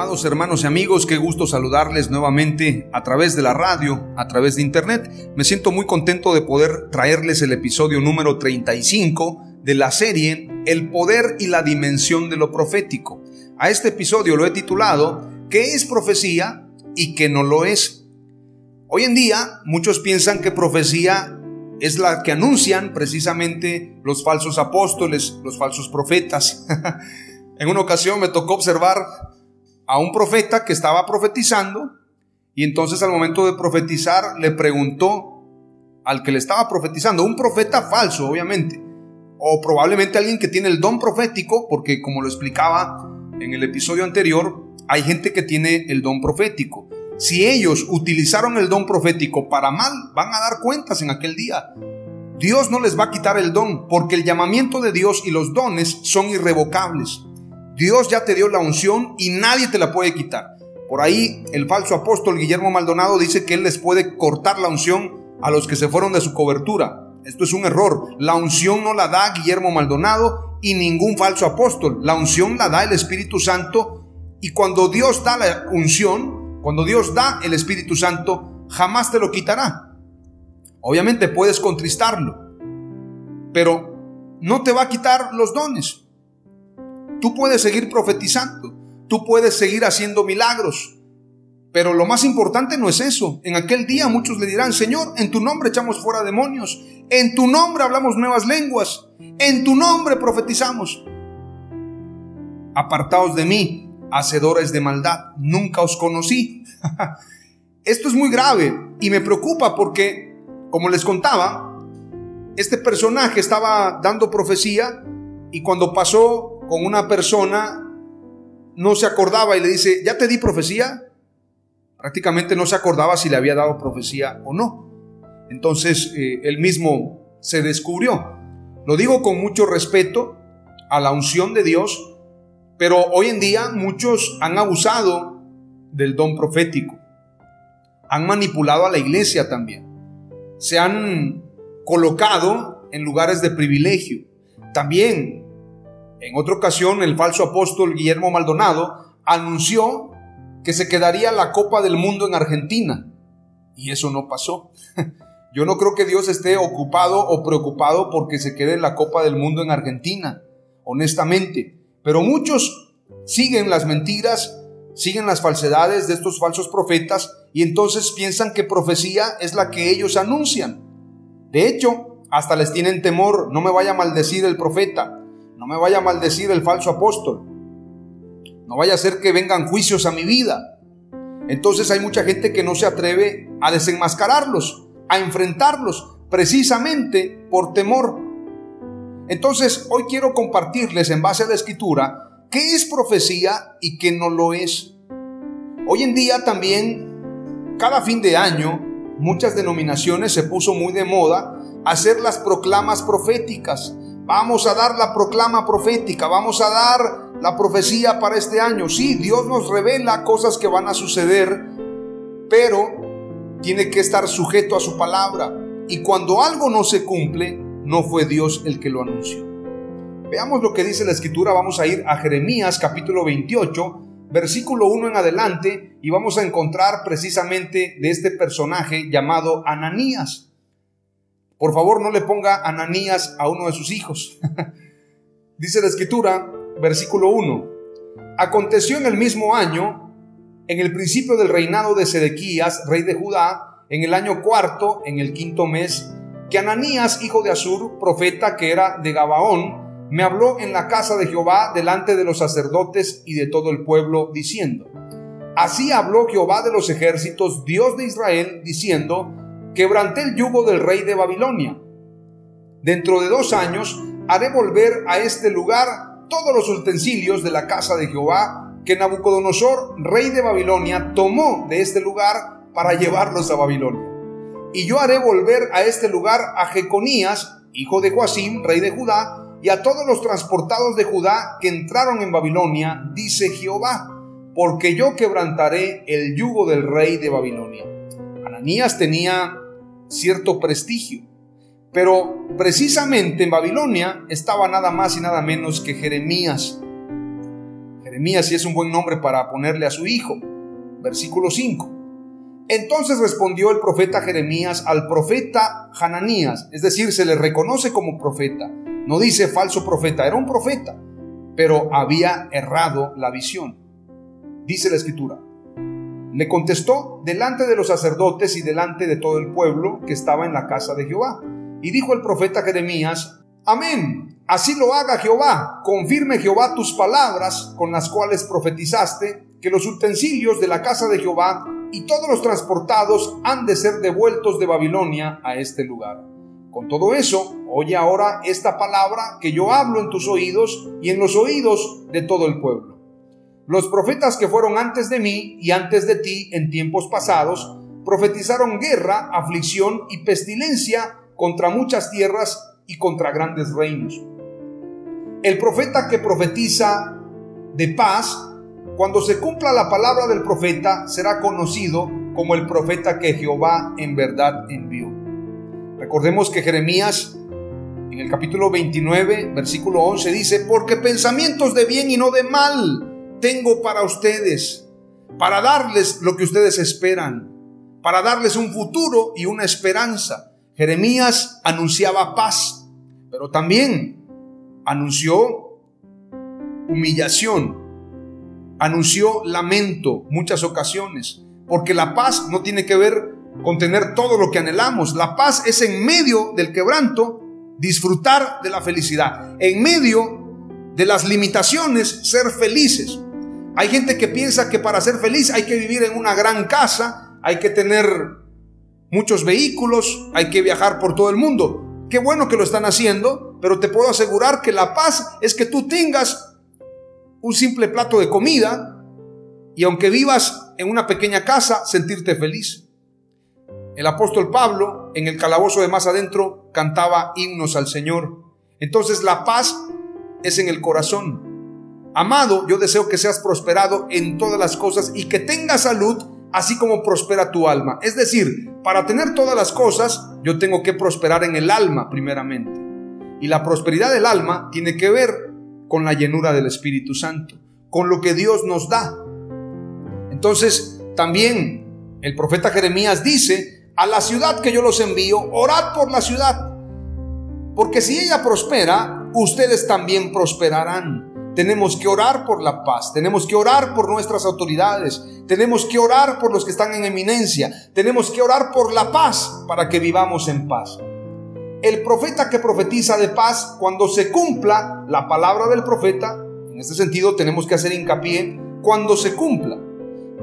Amados hermanos y amigos, qué gusto saludarles nuevamente a través de la radio, a través de internet. Me siento muy contento de poder traerles el episodio número 35 de la serie El poder y la dimensión de lo profético. A este episodio lo he titulado ¿Qué es profecía y qué no lo es? Hoy en día muchos piensan que profecía es la que anuncian precisamente los falsos apóstoles, los falsos profetas. en una ocasión me tocó observar a un profeta que estaba profetizando y entonces al momento de profetizar le preguntó al que le estaba profetizando, un profeta falso obviamente, o probablemente alguien que tiene el don profético, porque como lo explicaba en el episodio anterior, hay gente que tiene el don profético. Si ellos utilizaron el don profético para mal, van a dar cuentas en aquel día. Dios no les va a quitar el don, porque el llamamiento de Dios y los dones son irrevocables. Dios ya te dio la unción y nadie te la puede quitar. Por ahí el falso apóstol Guillermo Maldonado dice que él les puede cortar la unción a los que se fueron de su cobertura. Esto es un error. La unción no la da Guillermo Maldonado y ningún falso apóstol. La unción la da el Espíritu Santo y cuando Dios da la unción, cuando Dios da el Espíritu Santo, jamás te lo quitará. Obviamente puedes contristarlo, pero no te va a quitar los dones. Tú puedes seguir profetizando, tú puedes seguir haciendo milagros, pero lo más importante no es eso. En aquel día muchos le dirán, Señor, en tu nombre echamos fuera demonios, en tu nombre hablamos nuevas lenguas, en tu nombre profetizamos. Apartaos de mí, hacedores de maldad, nunca os conocí. Esto es muy grave y me preocupa porque, como les contaba, este personaje estaba dando profecía y cuando pasó con una persona, no se acordaba y le dice, ¿ya te di profecía? Prácticamente no se acordaba si le había dado profecía o no. Entonces eh, él mismo se descubrió. Lo digo con mucho respeto a la unción de Dios, pero hoy en día muchos han abusado del don profético. Han manipulado a la iglesia también. Se han colocado en lugares de privilegio. También en otra ocasión, el falso apóstol Guillermo Maldonado anunció que se quedaría la Copa del Mundo en Argentina. Y eso no pasó. Yo no creo que Dios esté ocupado o preocupado porque se quede la Copa del Mundo en Argentina, honestamente. Pero muchos siguen las mentiras, siguen las falsedades de estos falsos profetas y entonces piensan que profecía es la que ellos anuncian. De hecho, hasta les tienen temor, no me vaya a maldecir el profeta, no me vaya a maldecir el falso apóstol. No vaya a ser que vengan juicios a mi vida. Entonces hay mucha gente que no se atreve a desenmascararlos, a enfrentarlos, precisamente por temor. Entonces hoy quiero compartirles en base a la escritura qué es profecía y qué no lo es. Hoy en día también, cada fin de año, muchas denominaciones se puso muy de moda hacer las proclamas proféticas Vamos a dar la proclama profética, vamos a dar la profecía para este año. Sí, Dios nos revela cosas que van a suceder, pero tiene que estar sujeto a su palabra. Y cuando algo no se cumple, no fue Dios el que lo anunció. Veamos lo que dice la escritura. Vamos a ir a Jeremías capítulo 28, versículo 1 en adelante, y vamos a encontrar precisamente de este personaje llamado Ananías. Por favor, no le ponga Ananías a uno de sus hijos. Dice la escritura, versículo 1. Aconteció en el mismo año, en el principio del reinado de Sedequías, rey de Judá, en el año cuarto, en el quinto mes, que Ananías, hijo de Asur, profeta que era de Gabaón, me habló en la casa de Jehová delante de los sacerdotes y de todo el pueblo, diciendo, Así habló Jehová de los ejércitos, Dios de Israel, diciendo, Quebranté el yugo del rey de Babilonia. Dentro de dos años haré volver a este lugar todos los utensilios de la casa de Jehová que Nabucodonosor, rey de Babilonia, tomó de este lugar para llevarlos a Babilonia. Y yo haré volver a este lugar a Jeconías, hijo de Joacim, rey de Judá, y a todos los transportados de Judá que entraron en Babilonia, dice Jehová, porque yo quebrantaré el yugo del rey de Babilonia. Ananías tenía cierto prestigio, pero precisamente en Babilonia estaba nada más y nada menos que Jeremías. Jeremías sí es un buen nombre para ponerle a su hijo. Versículo 5. Entonces respondió el profeta Jeremías al profeta Hananías, es decir, se le reconoce como profeta. No dice falso profeta, era un profeta, pero había errado la visión. Dice la escritura. Le contestó delante de los sacerdotes y delante de todo el pueblo que estaba en la casa de Jehová. Y dijo el profeta Jeremías, Amén, así lo haga Jehová, confirme Jehová tus palabras con las cuales profetizaste, que los utensilios de la casa de Jehová y todos los transportados han de ser devueltos de Babilonia a este lugar. Con todo eso, oye ahora esta palabra que yo hablo en tus oídos y en los oídos de todo el pueblo. Los profetas que fueron antes de mí y antes de ti en tiempos pasados, profetizaron guerra, aflicción y pestilencia contra muchas tierras y contra grandes reinos. El profeta que profetiza de paz cuando se cumpla la palabra del profeta, será conocido como el profeta que Jehová en verdad envió. Recordemos que Jeremías en el capítulo 29, versículo 11 dice, porque pensamientos de bien y no de mal tengo para ustedes, para darles lo que ustedes esperan, para darles un futuro y una esperanza. Jeremías anunciaba paz, pero también anunció humillación, anunció lamento muchas ocasiones, porque la paz no tiene que ver con tener todo lo que anhelamos. La paz es en medio del quebranto disfrutar de la felicidad. En medio de las limitaciones ser felices. Hay gente que piensa que para ser feliz hay que vivir en una gran casa, hay que tener muchos vehículos, hay que viajar por todo el mundo. Qué bueno que lo están haciendo, pero te puedo asegurar que la paz es que tú tengas un simple plato de comida y aunque vivas en una pequeña casa, sentirte feliz. El apóstol Pablo, en el calabozo de más adentro, cantaba himnos al Señor. Entonces la paz es en el corazón. Amado, yo deseo que seas prosperado en todas las cosas y que tengas salud, así como prospera tu alma. Es decir, para tener todas las cosas, yo tengo que prosperar en el alma primeramente. Y la prosperidad del alma tiene que ver con la llenura del Espíritu Santo, con lo que Dios nos da. Entonces, también el profeta Jeremías dice, a la ciudad que yo los envío, orad por la ciudad, porque si ella prospera, ustedes también prosperarán. Tenemos que orar por la paz, tenemos que orar por nuestras autoridades, tenemos que orar por los que están en eminencia, tenemos que orar por la paz para que vivamos en paz el profeta que profetiza de paz, cuando se cumpla la palabra del profeta, en este sentido tenemos que hacer hincapié, cuando se cumpla.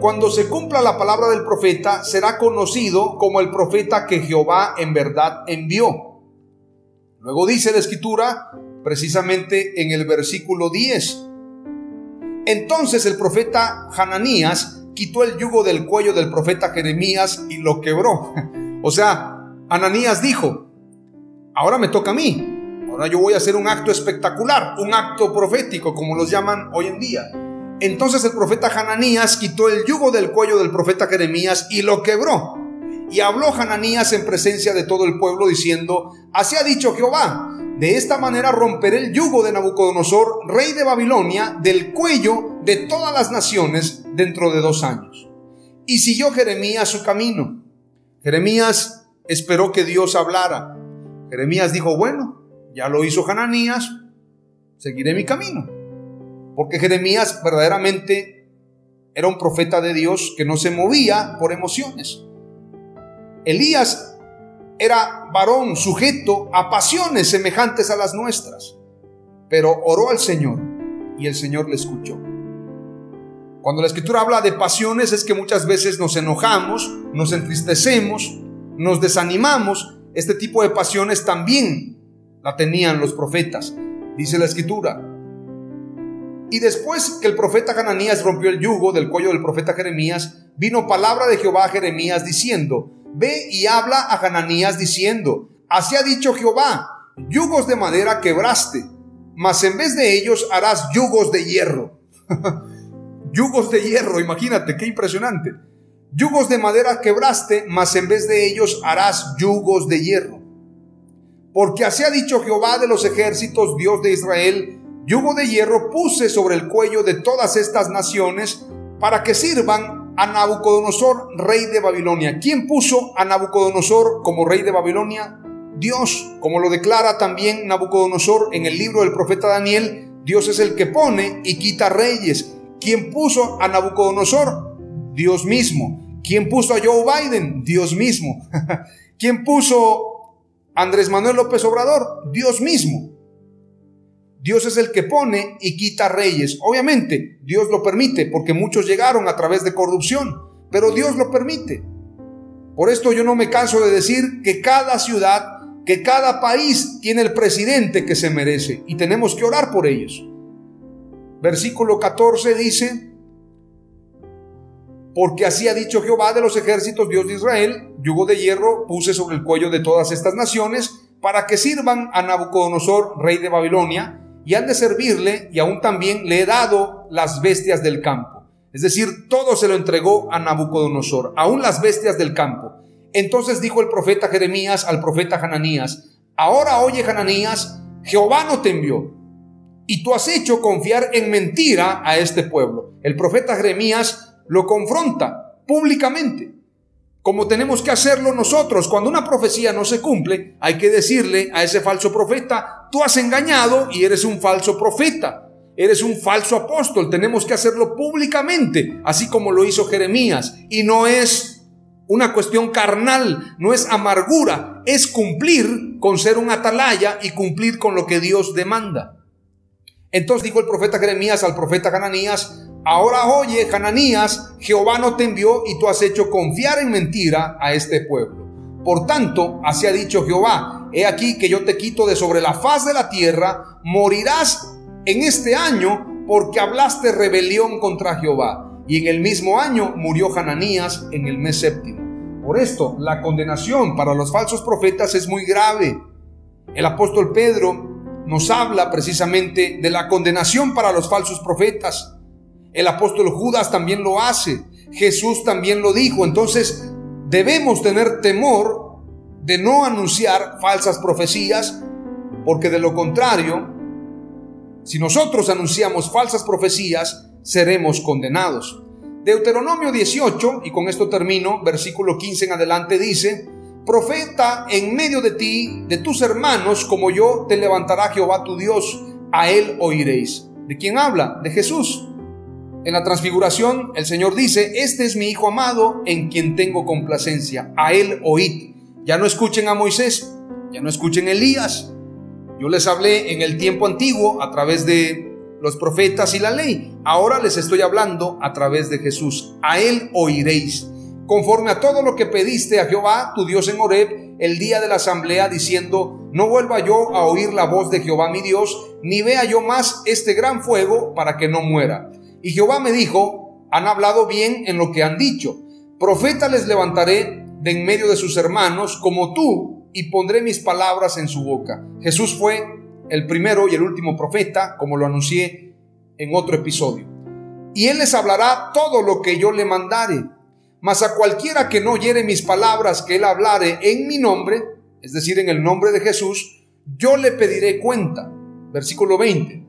Cuando se cumpla la palabra del profeta, será conocido como el profeta que Jehová en verdad envió. Luego dice la escritura, precisamente en el versículo 10. Entonces el profeta Hananías quitó el yugo del cuello del profeta Jeremías y lo quebró. O sea, Ananías dijo, ahora me toca a mí. Ahora yo voy a hacer un acto espectacular, un acto profético, como los llaman hoy en día. Entonces el profeta Hananías quitó el yugo del cuello del profeta Jeremías y lo quebró. Y habló Hananías en presencia de todo el pueblo diciendo, así ha dicho Jehová, de esta manera romperé el yugo de Nabucodonosor, rey de Babilonia, del cuello de todas las naciones dentro de dos años. Y siguió Jeremías su camino. Jeremías esperó que Dios hablara. Jeremías dijo, bueno, ya lo hizo Hananías, seguiré mi camino. Porque Jeremías verdaderamente era un profeta de Dios que no se movía por emociones. Elías era varón sujeto a pasiones semejantes a las nuestras, pero oró al Señor y el Señor le escuchó. Cuando la escritura habla de pasiones es que muchas veces nos enojamos, nos entristecemos, nos desanimamos. Este tipo de pasiones también la tenían los profetas, dice la escritura. Y después que el profeta Hananías rompió el yugo del cuello del profeta Jeremías, vino palabra de Jehová a Jeremías diciendo, Ve y habla a Hananías diciendo, Así ha dicho Jehová, yugos de madera quebraste, mas en vez de ellos harás yugos de hierro. yugos de hierro, imagínate, qué impresionante. Yugos de madera quebraste, mas en vez de ellos harás yugos de hierro. Porque así ha dicho Jehová de los ejércitos, Dios de Israel, yugo de hierro puse sobre el cuello de todas estas naciones para que sirvan a Nabucodonosor, rey de Babilonia. ¿Quién puso a Nabucodonosor como rey de Babilonia? Dios, como lo declara también Nabucodonosor en el libro del profeta Daniel, Dios es el que pone y quita reyes. ¿Quién puso a Nabucodonosor? Dios mismo. ¿Quién puso a Joe Biden? Dios mismo. ¿Quién puso a Andrés Manuel López Obrador? Dios mismo. Dios es el que pone y quita reyes. Obviamente, Dios lo permite porque muchos llegaron a través de corrupción, pero Dios lo permite. Por esto yo no me canso de decir que cada ciudad, que cada país tiene el presidente que se merece y tenemos que orar por ellos. Versículo 14 dice, porque así ha dicho Jehová de los ejércitos, Dios de Israel, yugo de hierro puse sobre el cuello de todas estas naciones, para que sirvan a Nabucodonosor, rey de Babilonia, y han de servirle, y aún también le he dado las bestias del campo. Es decir, todo se lo entregó a Nabucodonosor, aún las bestias del campo. Entonces dijo el profeta Jeremías al profeta Hananías, ahora oye Hananías, Jehová no te envió, y tú has hecho confiar en mentira a este pueblo. El profeta Jeremías lo confronta públicamente, como tenemos que hacerlo nosotros. Cuando una profecía no se cumple, hay que decirle a ese falso profeta, tú has engañado y eres un falso profeta, eres un falso apóstol. Tenemos que hacerlo públicamente, así como lo hizo Jeremías. Y no es una cuestión carnal, no es amargura, es cumplir con ser un atalaya y cumplir con lo que Dios demanda. Entonces dijo el profeta Jeremías al profeta Hananías, Ahora oye, Hananías, Jehová no te envió y tú has hecho confiar en mentira a este pueblo. Por tanto, así ha dicho Jehová, he aquí que yo te quito de sobre la faz de la tierra, morirás en este año porque hablaste rebelión contra Jehová. Y en el mismo año murió Hananías en el mes séptimo. Por esto, la condenación para los falsos profetas es muy grave. El apóstol Pedro nos habla precisamente de la condenación para los falsos profetas. El apóstol Judas también lo hace. Jesús también lo dijo. Entonces debemos tener temor de no anunciar falsas profecías, porque de lo contrario, si nosotros anunciamos falsas profecías, seremos condenados. Deuteronomio 18, y con esto termino, versículo 15 en adelante dice, Profeta en medio de ti, de tus hermanos, como yo, te levantará Jehová tu Dios, a él oiréis. ¿De quién habla? De Jesús. En la transfiguración, el Señor dice, este es mi Hijo amado en quien tengo complacencia, a él oíd. Ya no escuchen a Moisés, ya no escuchen a Elías. Yo les hablé en el tiempo antiguo a través de los profetas y la ley. Ahora les estoy hablando a través de Jesús. A él oiréis. Conforme a todo lo que pediste a Jehová, tu Dios en Horeb, el día de la asamblea, diciendo, no vuelva yo a oír la voz de Jehová mi Dios, ni vea yo más este gran fuego para que no muera. Y Jehová me dijo, han hablado bien en lo que han dicho. Profeta les levantaré de en medio de sus hermanos como tú y pondré mis palabras en su boca. Jesús fue el primero y el último profeta, como lo anuncié en otro episodio. Y él les hablará todo lo que yo le mandare. Mas a cualquiera que no oyere mis palabras que él hablare en mi nombre, es decir, en el nombre de Jesús, yo le pediré cuenta. Versículo 20.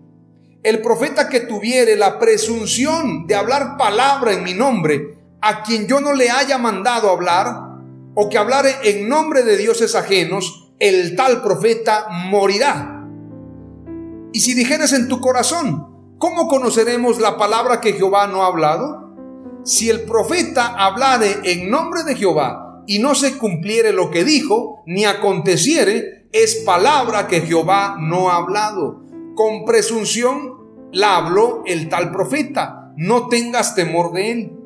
El profeta que tuviere la presunción de hablar palabra en mi nombre, a quien yo no le haya mandado hablar, o que hablare en nombre de dioses ajenos, el tal profeta morirá. Y si dijeres en tu corazón, ¿cómo conoceremos la palabra que Jehová no ha hablado? Si el profeta hablare en nombre de Jehová y no se cumpliere lo que dijo, ni aconteciere, es palabra que Jehová no ha hablado. Con presunción la habló el tal profeta. No tengas temor de él.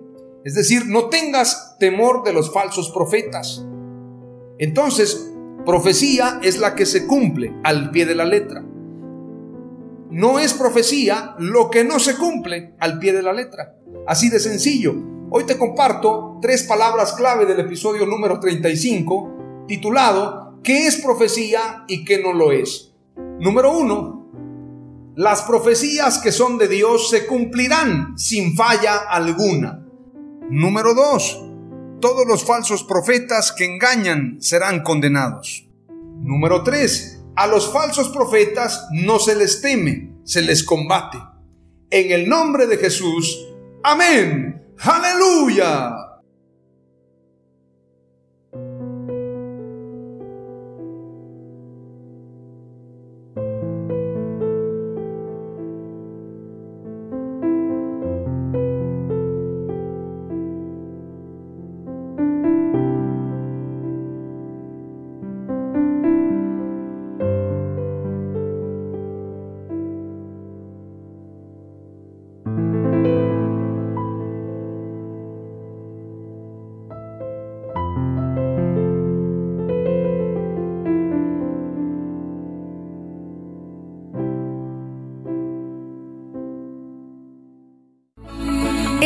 Es decir, no tengas temor de los falsos profetas. Entonces, profecía es la que se cumple al pie de la letra. No es profecía lo que no se cumple al pie de la letra. Así de sencillo. Hoy te comparto tres palabras clave del episodio número 35, titulado ¿Qué es profecía y qué no lo es? Número uno, las profecías que son de Dios se cumplirán sin falla alguna. Número dos, todos los falsos profetas que engañan serán condenados. Número tres, a los falsos profetas no se les teme, se les combate. En el nombre de Jesús, Amén. Aleluya.